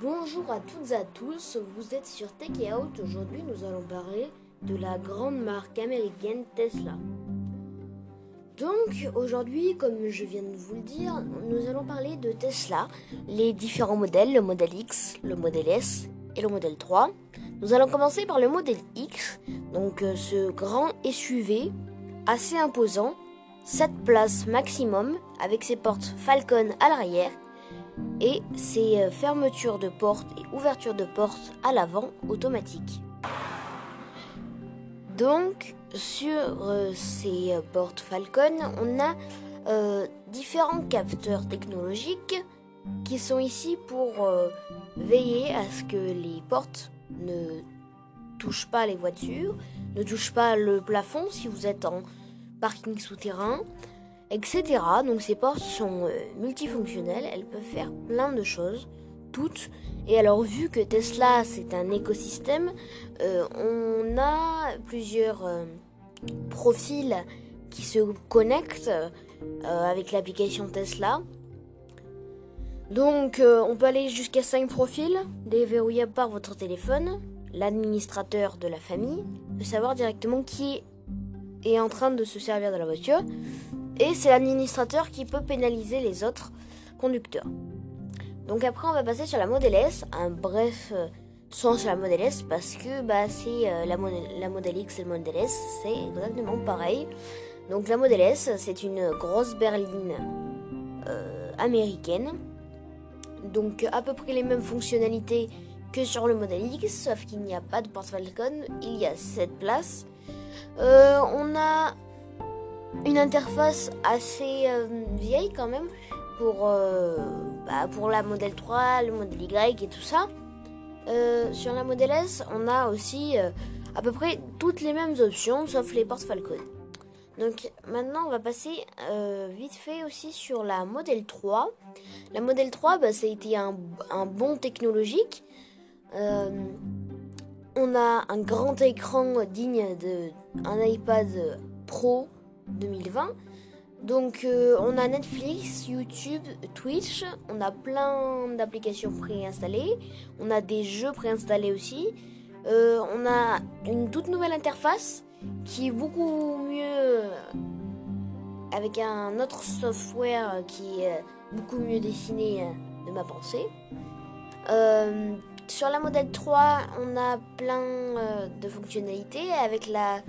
Bonjour à toutes et à tous, vous êtes sur Tech Out. Aujourd'hui, nous allons parler de la grande marque américaine Tesla. Donc, aujourd'hui, comme je viens de vous le dire, nous allons parler de Tesla, les différents modèles, le modèle X, le modèle S et le modèle 3. Nous allons commencer par le modèle X, donc euh, ce grand SUV assez imposant, 7 places maximum avec ses portes Falcon à l'arrière et ses euh, fermetures de portes et ouvertures de portes à l'avant automatiques. Donc, sur euh, ces euh, portes Falcon, on a différents capteurs technologiques qui sont ici pour veiller à ce que les portes ne touchent pas les voitures, ne touchent pas le plafond si vous êtes en parking souterrain, etc. Donc ces portes sont euh, multifonctionnelles, elles peuvent faire plein de choses, toutes. Et alors vu que Tesla c'est un écosystème, euh, on a plusieurs euh, profils qui se connectent avec l'application Tesla. Donc on peut aller jusqu'à 5 profils déverrouillables par votre téléphone, l'administrateur de la famille, peut savoir directement qui est en train de se servir de la voiture et c'est l'administrateur qui peut pénaliser les autres conducteurs. Donc après on va passer sur la Model S, un bref euh, son sur la Model S parce que bah, c'est euh, la, la Model X et le Model S, c'est exactement pareil. Donc la Model S, c'est une grosse berline euh, américaine. Donc à peu près les mêmes fonctionnalités que sur le Model X, sauf qu'il n'y a pas de porte Falcon, il y a 7 places. on a une interface assez euh, vieille quand même pour, euh, bah, pour la modèle 3, le modèle Y et tout ça. Euh, sur la modèle S, on a aussi à peu près toutes les mêmes options sauf les portes Falcon. Donc maintenant on va passer vite fait aussi sur la modèle 3. La modèle 3, bah, ça a été un, un bon technologique. on a un grand écran digne d'un iPad Pro 2020. Donc euh, on a Netflix, YouTube, Twitch, on a plein d'applications préinstallées, on a des jeux préinstallés aussi, euh, on a une toute nouvelle interface qui est beaucoup mieux avec un autre software qui est beaucoup mieux dessiné de ma pensée. Euh, sur la modèle 3, on a plein de fonctionnalités avec la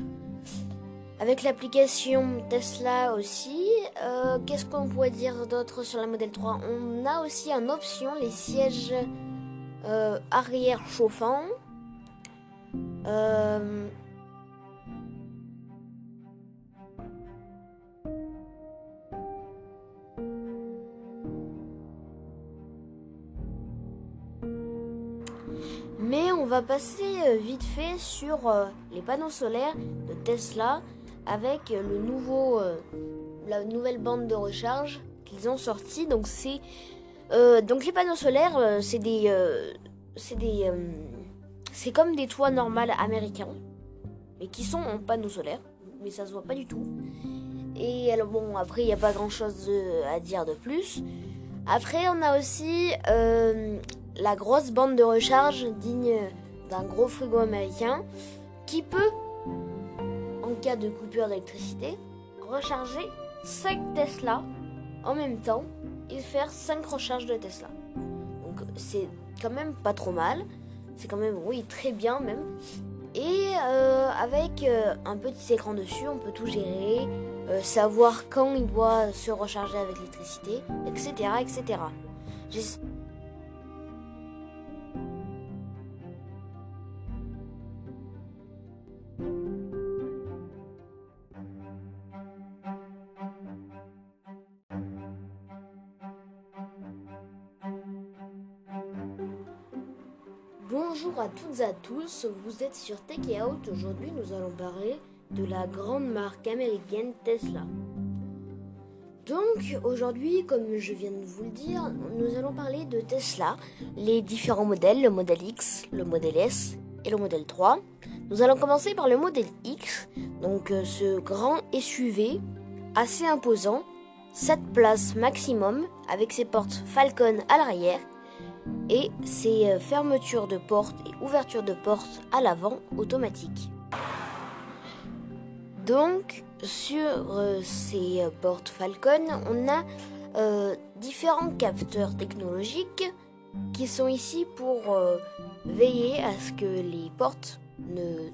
avec l'application Tesla aussi, euh, qu'est-ce qu'on pourrait dire d'autre sur la modèle 3 On a aussi en option les sièges euh, arrière chauffants. Euh, mais on va passer vite fait sur les panneaux solaires de Tesla avec le nouveau, euh, la nouvelle bande de recharge qu'ils ont sorti. Donc euh, donc les panneaux solaires, euh, c'est des, c'est des, c'est comme des toits normaux américains, mais qui sont en panneaux solaires, mais ça se voit pas du tout. Et alors bon, après il n'y a pas grand chose à dire de plus. Après on a aussi la grosse bande de recharge digne d'un gros frigo américain qui peut cas de coupure d'électricité, recharger 5 Tesla en même temps et faire 5 recharges de Tesla. Donc c'est quand même pas trop mal. C'est quand même, oui, très bien même. Et euh, avec euh, un petit écran dessus, on peut tout gérer, euh, savoir quand il doit se recharger avec l'électricité, etc. etc. toutes à tous, vous êtes sur Tech et Out. Aujourd'hui, nous allons parler de la grande marque américaine Tesla. Donc, aujourd'hui, comme je viens de vous le dire, nous allons parler de Tesla, les différents modèles, le modèle X, le modèle S et le modèle 3. Nous allons commencer par le modèle X, donc euh, ce grand SUV assez imposant, 7 places maximum avec ses portes Falcon à l'arrière et c'est fermeture de porte et ouverture de porte à l'avant automatique. Donc sur ces portes Falcon, on a différents capteurs technologiques qui sont ici pour veiller à ce que les portes ne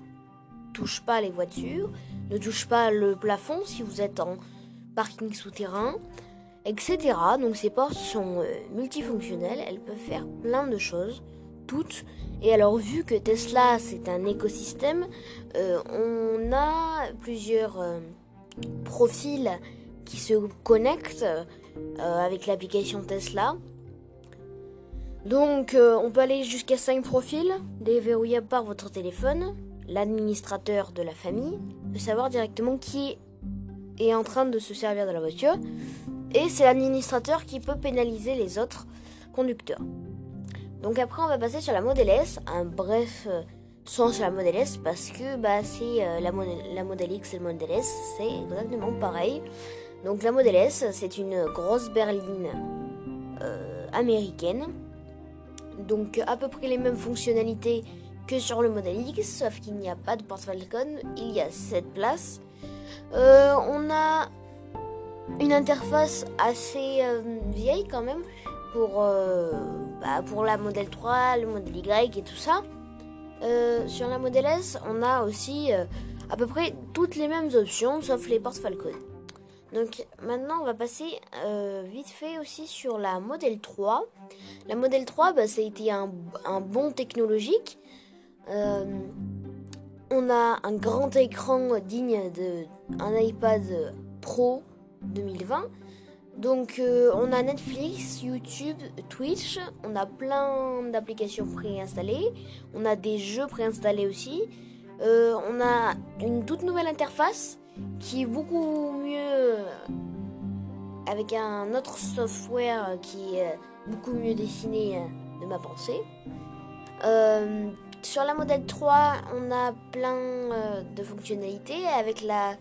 touchent pas les voitures, ne touchent pas le plafond si vous êtes en parking souterrain, etc. Donc ces portes sont euh, multifonctionnelles, elles peuvent faire plein de choses, toutes. Et alors vu que Tesla c'est un écosystème, euh, on a plusieurs euh, profils qui se connectent avec l'application Tesla. Donc on peut aller jusqu'à 5 profils déverrouillables par votre téléphone. L'administrateur de la famille peut savoir directement qui est en train de se servir de la voiture et c'est l'administrateur qui peut pénaliser les autres conducteurs. Donc après on va passer sur la Model S, un bref euh, son sur la Model S parce que bah, c'est euh, la, la X et le Model S, c'est exactement pareil. Donc la Model S c'est une grosse berline euh, américaine. Donc à peu près les mêmes fonctionnalités que sur le Model X, sauf qu'il n'y a pas de porte Falcon, il y a 7 places. on a une interface assez euh, vieille quand même pour, euh, bah, pour la modèle 3, le modèle Y et tout ça. Euh, sur la modèle S, on a aussi à peu près toutes les mêmes options sauf les portes Falcon. Donc maintenant on va passer vite fait aussi sur la modèle 3. La modèle 3, bah, ça a été un, un bon technologique. on a un grand écran digne d'un iPad Pro 2020. Donc euh, on a Netflix, YouTube, Twitch, on a plein d'applications préinstallées, on a des jeux préinstallés aussi, euh, on a une toute nouvelle interface qui est beaucoup mieux avec un autre software qui est beaucoup mieux dessiné de ma pensée. Euh, sur la modèle 3, on a plein de fonctionnalités avec la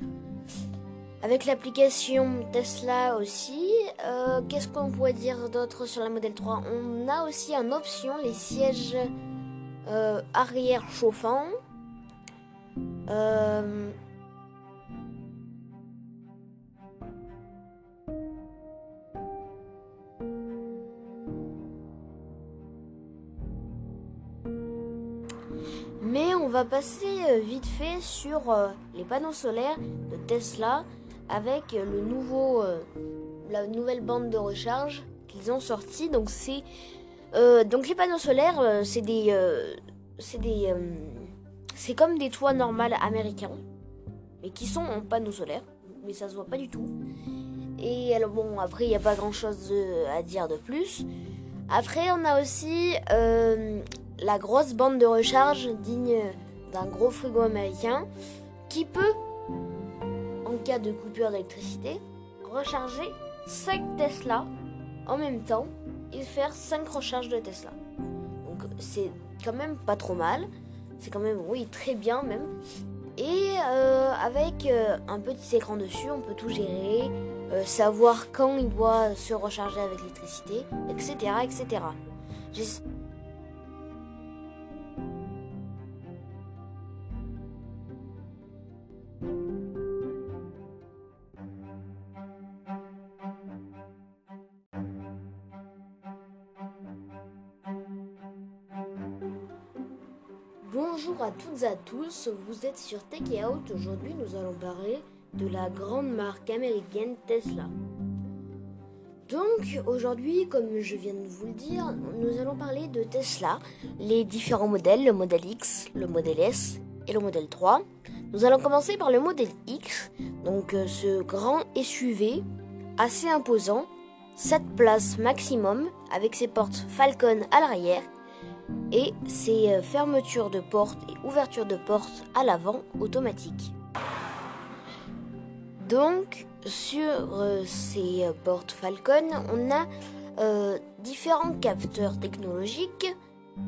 avec l'application Tesla aussi, euh, qu'est-ce qu'on pourrait dire d'autre sur la modèle 3 On a aussi en option les sièges euh, arrière chauffants. Euh, mais on va passer vite fait sur les panneaux solaires de Tesla avec le nouveau, euh, la nouvelle bande de recharge qu'ils ont sorti. Donc c'est euh, donc les panneaux solaires, euh, c'est des, c'est des, c'est comme des toits normaux américains, mais qui sont en panneaux solaires, mais ça se voit pas du tout. Et alors bon, après il n'y a pas grand chose à dire de plus. Après on a aussi la grosse bande de recharge digne d'un gros frigo américain qui peut cas de coupure d'électricité, recharger 5 Tesla en même temps et faire 5 recharges de Tesla. Donc c'est quand même pas trop mal. C'est quand même, oui, très bien même. Et euh, avec euh, un petit écran dessus, on peut tout gérer, euh, savoir quand il doit se recharger avec l'électricité, etc. etc. à toutes et à tous, vous êtes sur Tech Out. Aujourd'hui, nous allons parler de la grande marque américaine Tesla. Donc, aujourd'hui, comme je viens de vous le dire, nous allons parler de Tesla, les différents modèles, le modèle X, le modèle S et le modèle 3. Nous allons commencer par le modèle X, donc euh, ce grand SUV assez imposant, 7 places maximum avec ses portes Falcon à l'arrière et c'est euh, fermeture de porte et ouverture de porte à l'avant automatique. Donc sur euh, ces euh, portes Falcon, on a différents capteurs technologiques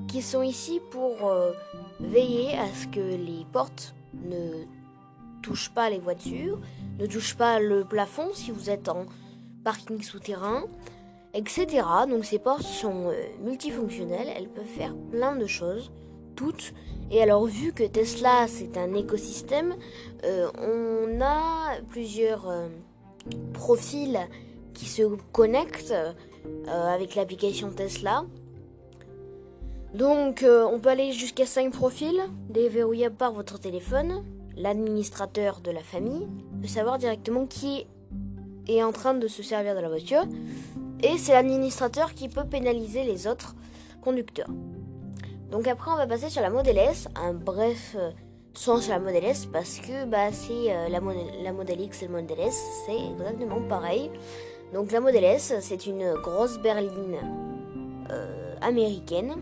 qui sont ici pour veiller à ce que les portes ne touchent pas les voitures, ne touchent pas le plafond si vous êtes en parking souterrain, etc. Donc ces portes sont euh, multifonctionnelles, elles peuvent faire plein de choses, toutes. Et alors vu que Tesla c'est un écosystème, euh, on a plusieurs euh, profils qui se connectent avec l'application Tesla. Donc on peut aller jusqu'à 5 profils déverrouillés par votre téléphone, l'administrateur de la famille, peut savoir directement qui est en train de se servir de la voiture et c'est l'administrateur qui peut pénaliser les autres conducteurs. Donc après on va passer sur la Model S, un bref euh, son sur la Model S parce que bah, c'est euh, la, la X et le Model S, c'est exactement pareil. Donc la Model S, c'est une grosse berline euh, américaine.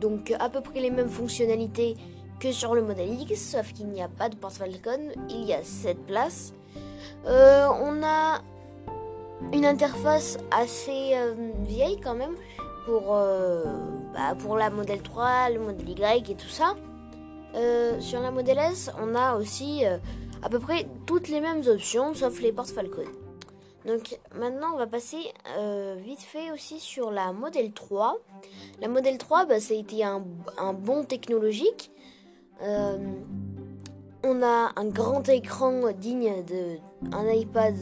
Donc à peu près les mêmes fonctionnalités que sur le Model X, sauf qu'il n'y a pas de porte Falcon, il y a 7 places. on a une interface assez euh, vieille quand même pour, euh, bah, pour la modèle 3, le modèle Y et tout ça. Euh, sur la modèle S, on a aussi à peu près toutes les mêmes options sauf les portes Falcon. Donc maintenant on va passer vite fait aussi sur la modèle 3. La modèle 3, bah, ça a été un, un bon technologique. on a un grand écran digne d'un iPad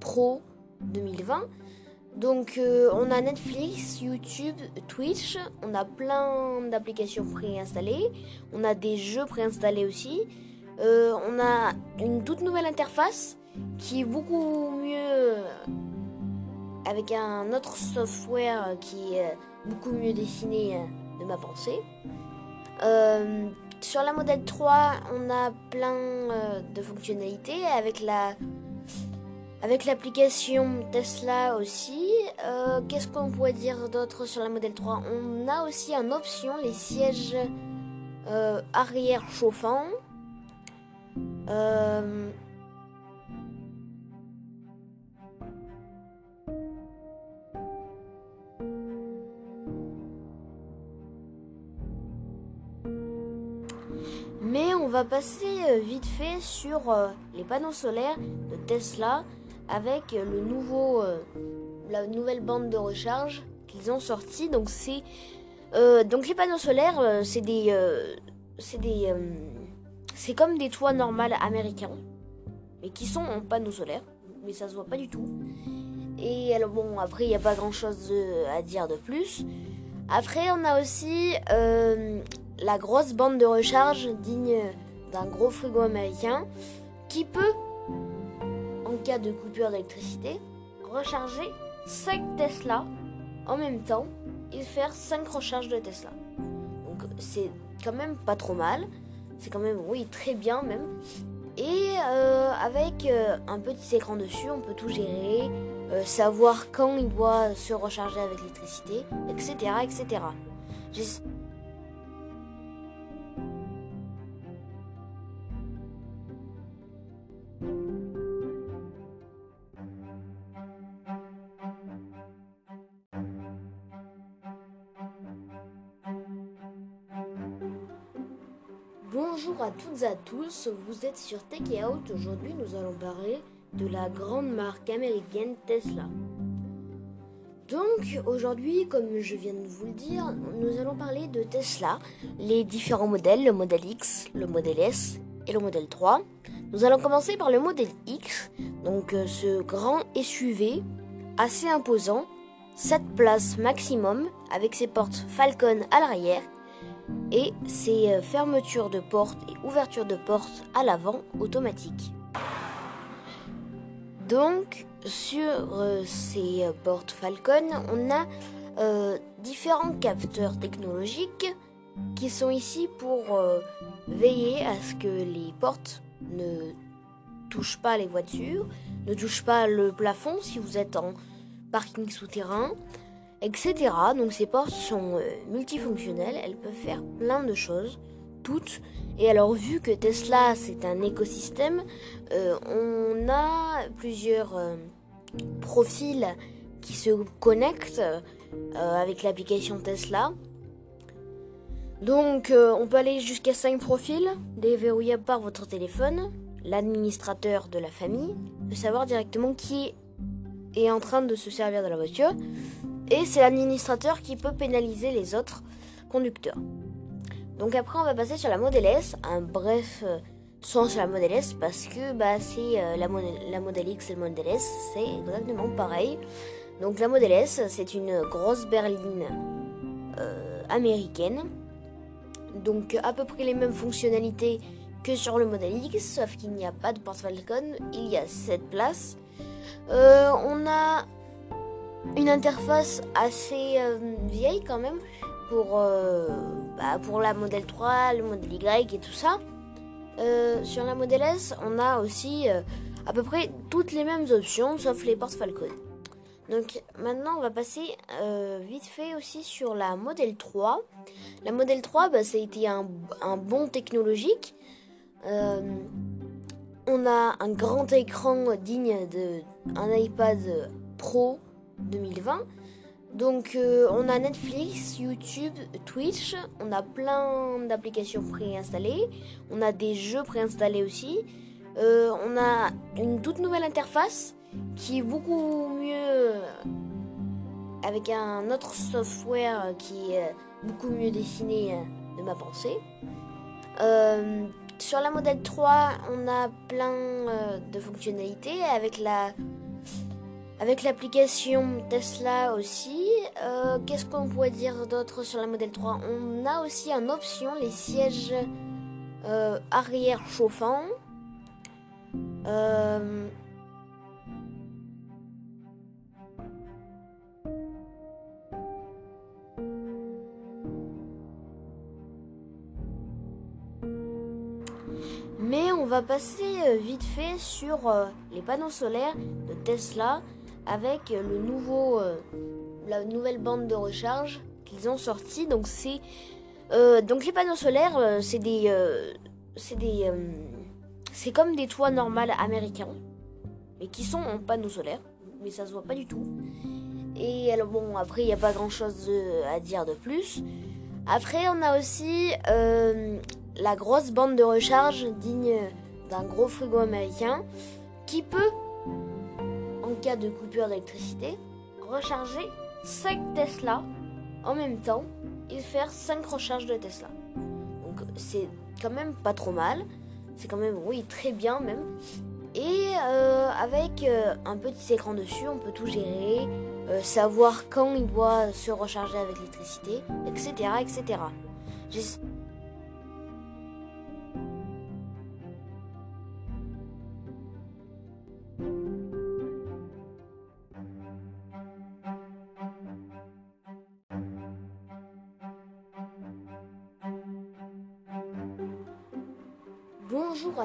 Pro 2020. Donc euh, on a Netflix, YouTube, Twitch, on a plein d'applications préinstallées, on a des jeux préinstallés aussi, euh, on a une toute nouvelle interface qui est beaucoup mieux avec un autre software qui est beaucoup mieux dessiné de ma pensée. Euh, sur la modèle 3, on a plein de fonctionnalités avec la avec l'application Tesla aussi, euh, qu'est-ce qu'on pourrait dire d'autre sur la modèle 3 On a aussi en option les sièges euh, arrière chauffants. Euh, mais on va passer vite fait sur les panneaux solaires de Tesla avec le nouveau, euh, la nouvelle bande de recharge qu'ils ont sorti. Donc euh, donc les panneaux solaires, euh, c'est des, c'est comme des toits normaux américains, mais qui sont en panneaux solaires, mais ça se voit pas du tout. Et alors bon, après il n'y a pas grand chose à dire de plus. Après on a aussi la grosse bande de recharge digne d'un gros frigo américain qui peut cas de coupure d'électricité, recharger 5 Tesla en même temps et faire 5 recharges de Tesla. Donc c'est quand même pas trop mal. C'est quand même, oui, très bien même. Et euh, avec euh, un petit écran dessus, on peut tout gérer, euh, savoir quand il doit se recharger avec l'électricité, etc. etc. Bonjour à toutes et à tous, vous êtes sur Tech Out. Aujourd'hui, nous allons parler de la grande marque américaine Tesla. Donc, aujourd'hui, comme je viens de vous le dire, nous allons parler de Tesla, les différents modèles, le modèle X, le modèle S et le modèle 3. Nous allons commencer par le modèle X, donc euh, ce grand SUV assez imposant, 7 places maximum avec ses portes Falcon à l'arrière et ses euh, fermetures de portes et ouvertures de portes à l'avant automatiques. Donc sur euh, ces euh, portes Falcon, on a différents capteurs technologiques qui sont ici pour veiller à ce que les portes ne touchent pas les voitures, ne touchent pas le plafond si vous êtes en parking souterrain, etc. Donc ces portes sont euh, multifonctionnelles, elles peuvent faire plein de choses, toutes. Et alors vu que Tesla c'est un écosystème, euh, on a plusieurs euh, profils qui se connectent avec l'application Tesla. Donc on peut aller jusqu'à 5 profils déverrouillés par votre téléphone. L'administrateur de la famille peut savoir directement qui est en train de se servir de la voiture. Et c'est l'administrateur qui peut pénaliser les autres conducteurs. Donc après, on va passer sur la Model S. Un bref euh, son sur la Model S parce que bah, c'est euh, la, la Model X et le Model S, c'est exactement pareil. Donc la Model S, c'est une grosse berline euh, américaine. Donc à peu près les mêmes fonctionnalités que sur le Model X, sauf qu'il n'y a pas de porte Falcon, il y a 7 places. on a une interface assez vieille quand même pour, bah, pour la Model 3, le Model Y et tout ça. Euh, sur la Model S, on a aussi euh, à peu près toutes les mêmes options, sauf les portes Falcon. Donc maintenant, on va passer euh, vite fait aussi sur la Model 3. La Model 3, bah, ça a été un, un bon technologique. on a un grand écran digne d'un iPad Pro 2020. Donc euh, on a Netflix, YouTube, Twitch, on a plein d'applications préinstallées, on a des jeux préinstallés aussi, euh, on a une toute nouvelle interface qui est beaucoup mieux avec un autre software qui est beaucoup mieux dessiné de ma pensée. Euh, sur la modèle 3, on a plein de fonctionnalités avec la avec l'application Tesla aussi, euh, qu'est-ce qu'on pourrait dire d'autre sur la modèle 3 On a aussi en option les sièges euh, arrière chauffants. Euh, mais on va passer vite fait sur les panneaux solaires de Tesla avec le nouveau, euh, la nouvelle bande de recharge qu'ils ont sorti. Donc c'est euh, donc les panneaux solaires, euh, c'est des, c'est des, c'est comme des toits normaux américains, mais qui sont en panneaux solaires, mais ça se voit pas du tout. Et alors bon, après il n'y a pas grand chose à dire de plus. Après on a aussi la grosse bande de recharge digne d'un gros frigo américain qui peut de coupure d'électricité, recharger 5 Tesla en même temps et faire 5 recharges de Tesla. Donc c'est quand même pas trop mal. C'est quand même, oui, très bien même. Et euh, avec euh, un petit écran dessus, on peut tout gérer, euh, savoir quand il doit se recharger avec l'électricité, etc. etc.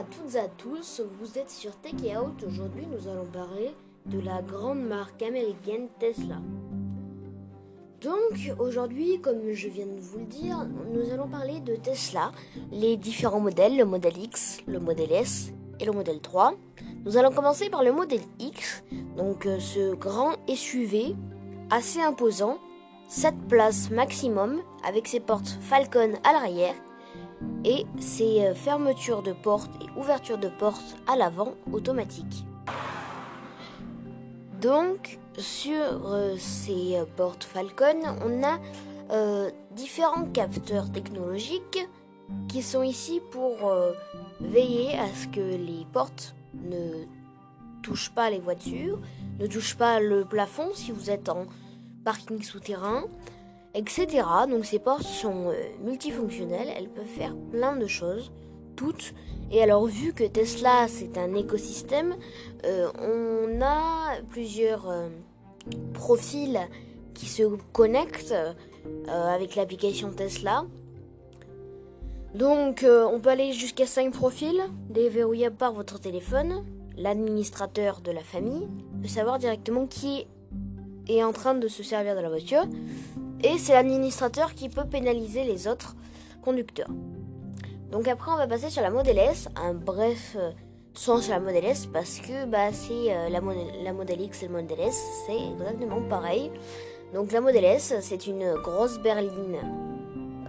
à toutes et à tous, vous êtes sur Tech Out. Aujourd'hui, nous allons parler de la grande marque américaine Tesla. Donc, aujourd'hui, comme je viens de vous le dire, nous allons parler de Tesla, les différents modèles, le modèle X, le modèle S et le modèle 3. Nous allons commencer par le modèle X, donc euh, ce grand SUV assez imposant, 7 places maximum avec ses portes Falcon à l'arrière et ses euh, fermetures de portes et ouvertures de portes à l'avant automatiques. Donc sur euh, ces euh, portes Falcon, on a différents capteurs technologiques qui sont ici pour veiller à ce que les portes ne touchent pas les voitures, ne touchent pas le plafond si vous êtes en parking souterrain, etc. Donc ces portes sont euh, multifonctionnelles, elles peuvent faire plein de choses, toutes. Et alors vu que Tesla c'est un écosystème, euh, on a plusieurs euh, profils qui se connectent avec l'application Tesla. Donc on peut aller jusqu'à 5 profils déverrouillés par votre téléphone, l'administrateur de la famille, de savoir directement qui est en train de se servir de la voiture et c'est l'administrateur qui peut pénaliser les autres conducteurs. Donc après, on va passer sur la Model S. Un bref euh, son sur la Model S parce que bah, c'est euh, la, la Model X et le Model S, c'est exactement pareil. Donc la Model S, c'est une grosse berline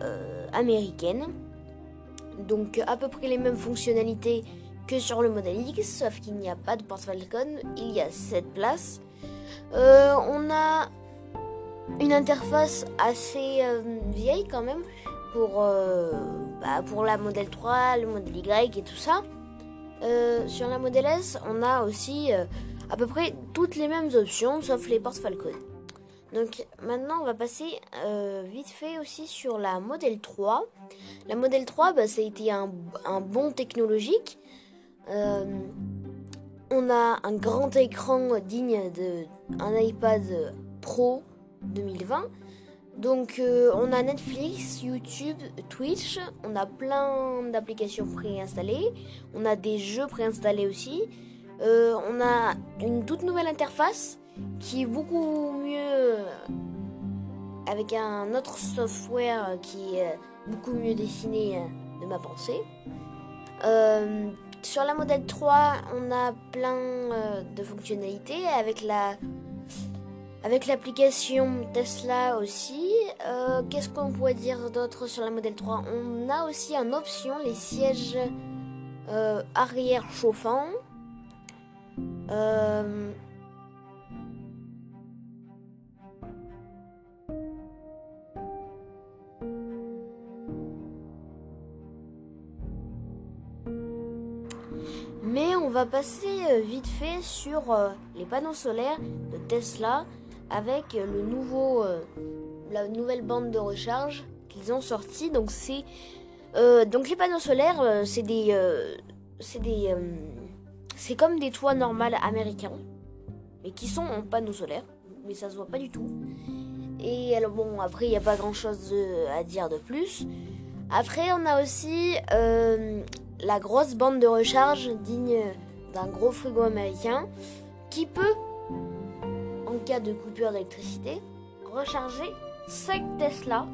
euh, américaine. Donc à peu près les mêmes fonctionnalités que sur le Model X, sauf qu'il n'y a pas de porte Falcon, il y a 7 places. On a une interface assez euh, vieille quand même pour, bah, pour la modèle 3, le modèle Y et tout ça. sur la modèle S, on a aussi à peu près toutes les mêmes options sauf les portes Falcon. Donc maintenant on va passer vite fait aussi sur la modèle 3. La modèle 3, bah, ça a été un, un bon technologique. On a un grand écran digne d'un iPad Pro 2020. Donc euh, on a Netflix, YouTube, Twitch, on a plein d'applications préinstallées, on a des jeux préinstallés aussi, euh, on a une toute nouvelle interface qui est beaucoup mieux avec un autre software qui est beaucoup mieux dessiné de ma pensée. Euh, sur la modèle 3, on a plein euh, de fonctionnalités avec la avec l'application Tesla aussi. Euh, qu'est-ce qu'on pourrait dire d'autre sur la modèle 3 On a aussi en option les sièges euh, arrière chauffants. Mais on va passer euh, vite fait sur euh, les panneaux solaires de Tesla avec le nouveau, euh, la nouvelle bande de recharge qu'ils ont sorti. Donc c'est donc les panneaux solaires, c'est des, c'est des, c'est comme des toits normaux américains, mais qui sont en panneaux solaires, mais ça se voit pas du tout. Et alors bon, après il n'y a pas grand chose à dire de plus. Après, on a aussi la grosse bande de recharge digne d'un gros frigo américain qui peut, cas de coupure d'électricité, recharger 5 Tesla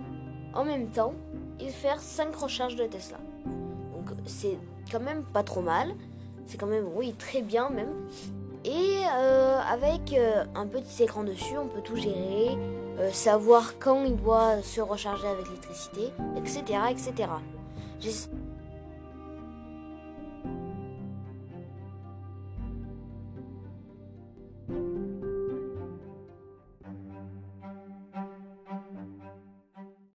en même temps et faire 5 recharges de Tesla. Donc c'est quand même pas trop mal. C'est quand même, oui, très bien même. Et euh, avec euh, un petit écran dessus, on peut tout gérer, euh, savoir quand il doit se recharger avec l'électricité, etc. etc.